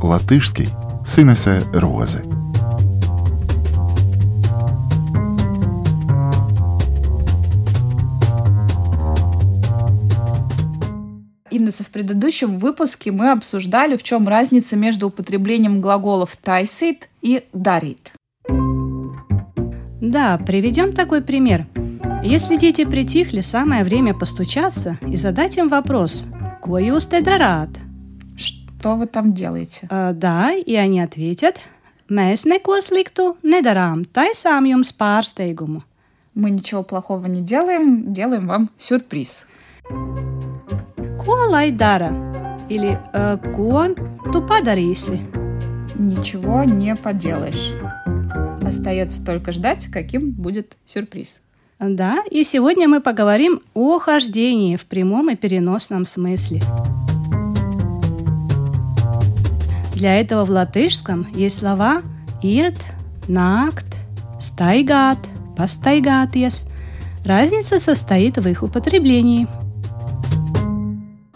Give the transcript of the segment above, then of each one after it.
latviski Sinese Roze. Инесса, в предыдущем выпуске мы обсуждали, в чем разница между употреблением глаголов «тайсит» и «дарит». Да, приведем такой пример. Если дети притихли, самое время постучаться и задать им вопрос «Ко jūs te darāt?» Что вы там делаете? А, да, и они ответят «Mēs neko sliktu nedarām, taisām jums pārsteigumu». Мы ничего плохого не делаем, делаем вам сюрприз. Ko lai dara? Или э, «Ko tu padarīsi?» Ничего не поделаешь. Остается только ждать, каким будет сюрприз. Да, и сегодня мы поговорим о хождении в прямом и переносном смысле. Для этого в латышском есть слова «iet», «nākt», «staigāt», «pastaigāties». Разница состоит в их употреблении –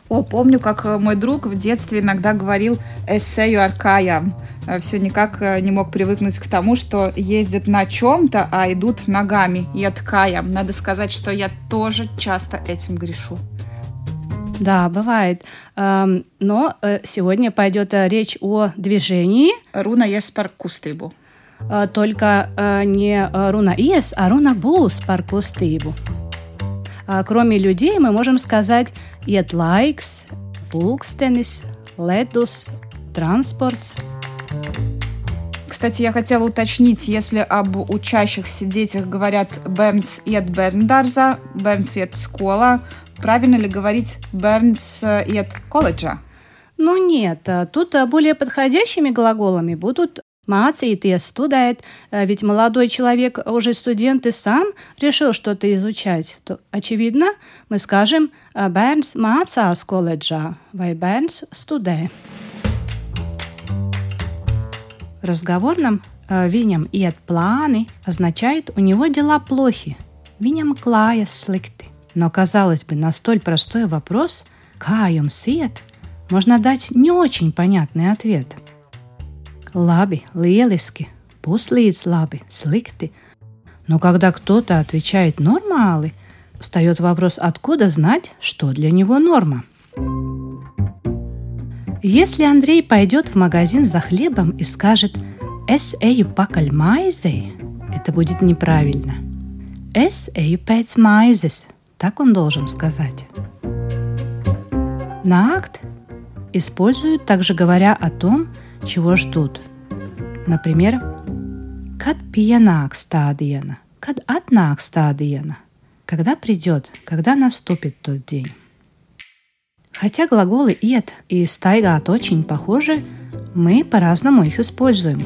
о, помню, как э, мой друг в детстве иногда говорил «эссею аркаям». Э, Все никак э, не мог привыкнуть к тому, что ездят на чем-то, а идут ногами и откаям. Надо сказать, что я тоже часто этим грешу. Да, бывает. Но сегодня пойдет речь о движении. Руна есть par kustību. Только не руна ies, а руна būs par kustību. Кроме людей мы можем сказать iet laiks, pulkstenis, ledus, транспорт. Кстати, я хотела уточнить, если об учащихся детях говорят «бернс iet bērndārza», «бернс iet skola», правильно ли говорить «бернс iet колледжа»? Ну нет, тут более подходящими глаголами будут mācīties, студēt, ведь молодой человек уже студент и сам решил что-то изучать, то, очевидно, мы скажем «bērns mācās koledžā» vai «bērns studē». В разговорном «viņam iet планы» означает «у него дела плохи», «viņam klājas slikti». Но, казалось бы, на столь простой вопрос «kā iet?» можно дать не очень понятный ответ – Labi, lieliski, puslīdz labi, slikti. Но когда кто-то отвечает нормали, встает вопрос, откуда знать, что для него норма. Если Андрей пойдет в магазин за хлебом и скажет «Es eju pakaļ maizei», это будет неправильно. «Es eju pēc maizes», так он должен сказать. Накт используют также говоря о том, чего ждут. Например, kad pienāks tā diena, kad atnāks tā diena, когда придет, когда наступит тот день. Хотя глаголы «иет» и «стайгат» очень похожи, мы по-разному их используем.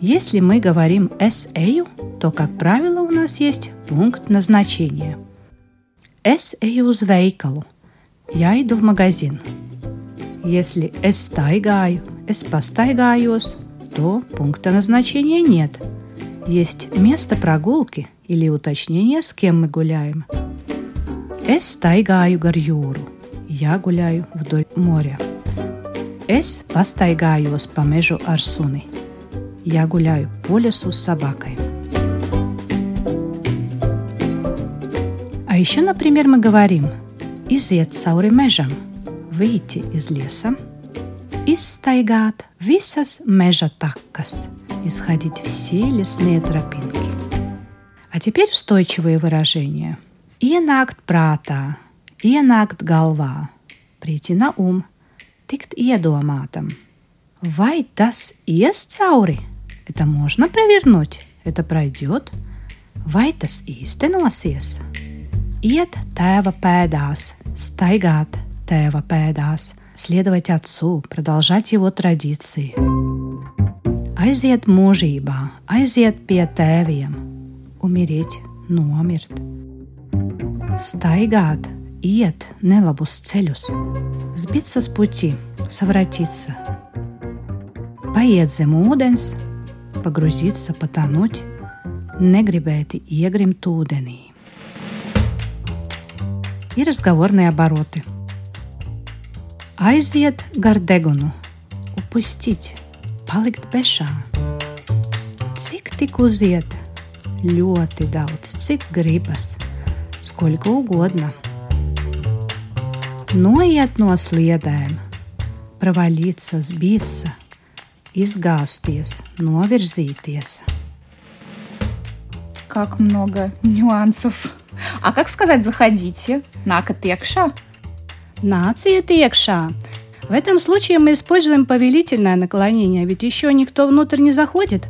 Если мы говорим «es eju», то, как правило, у нас есть пункт назначения. «Es uz veikalu» – «я иду в магазин». Если «es staigāju» es пастайгаюсь, то пункта назначения нет. Есть место прогулки или уточнение, с кем мы гуляем. Es gar jūru. Я гуляю вдоль моря. Es pastaigājos по mežu ar suni. Я гуляю по лесу с собакой. А еще, например, мы говорим «iziet cauri mežam» – выйти из леса – izstaigāt visas meža takas, исходить все лесные тропинки. А теперь устойчивые выражения. Ienākt prātā, ienākt galvā, прийти на ум, tikt iedomātam. Vai tas ies cauri? Это можно провернуть? Это пройдет? Vai tas īstenosies? Iet tēva pēdās, staigāt tēva pēdās – следовать отцу, продолжать его традиции. Aiziet mūžībā, aiziet pie tēviem, умереть, nomirt. Стайгат, iet nelabus ceļus, сбиться с пути, совратиться. Paiet zem ūdens, погрузиться, потонуть, negribēti iegrimt ūdenī. И разговорные обороты – aiziet gar degunu, отпустить, palikt bešā. Cik tik uziet? Ļoti daudz, cik gribas, сколько угодно. Noiet no sliedēm, провалиться, сбиться, изгасties, novirzīties. Как много нюансов. А как сказать «заходите»? Накат iekšā? Нациет iekšā. В этом случае мы используем повелительное наклонение, ведь еще никто внутрь не заходит.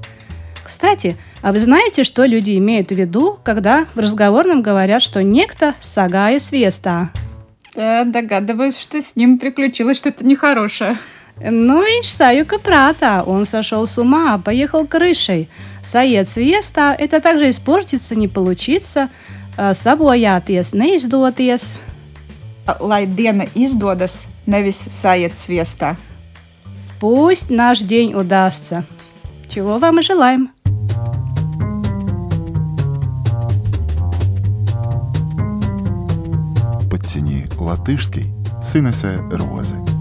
Кстати, а вы знаете, что люди имеют в виду, когда в разговорном говорят, что некто сагая свеста? Да, догадываюсь, что с ним приключилось что-то нехорошее. Ну, viņš sajūka prātā, он сошел с ума, поехал крышей. Саиet свеста – это также испортиться, не получиться, sabojāties, neizdoties. Lai diena izdodas, nevis sajiet sviestā. Пусть наш день удастся. Чего вам и желаем. Латышский с Инессе Розы.